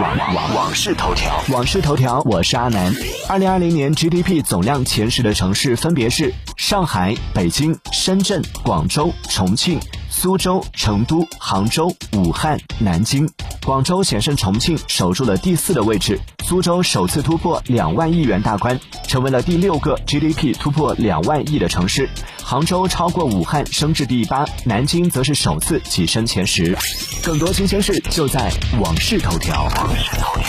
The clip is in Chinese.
网网网事头条，网事头条，我是阿南。二零二零年 GDP 总量前十的城市分别是上海、北京、深圳、广州、重庆、苏州、成都、杭州、武汉、南京。广州险胜重庆，守住了第四的位置。苏州首次突破两万亿元大关，成为了第六个 GDP 突破两万亿的城市。杭州超过武汉，升至第八，南京则是首次跻身前十。更多新鲜事就在网视头条。网事头条。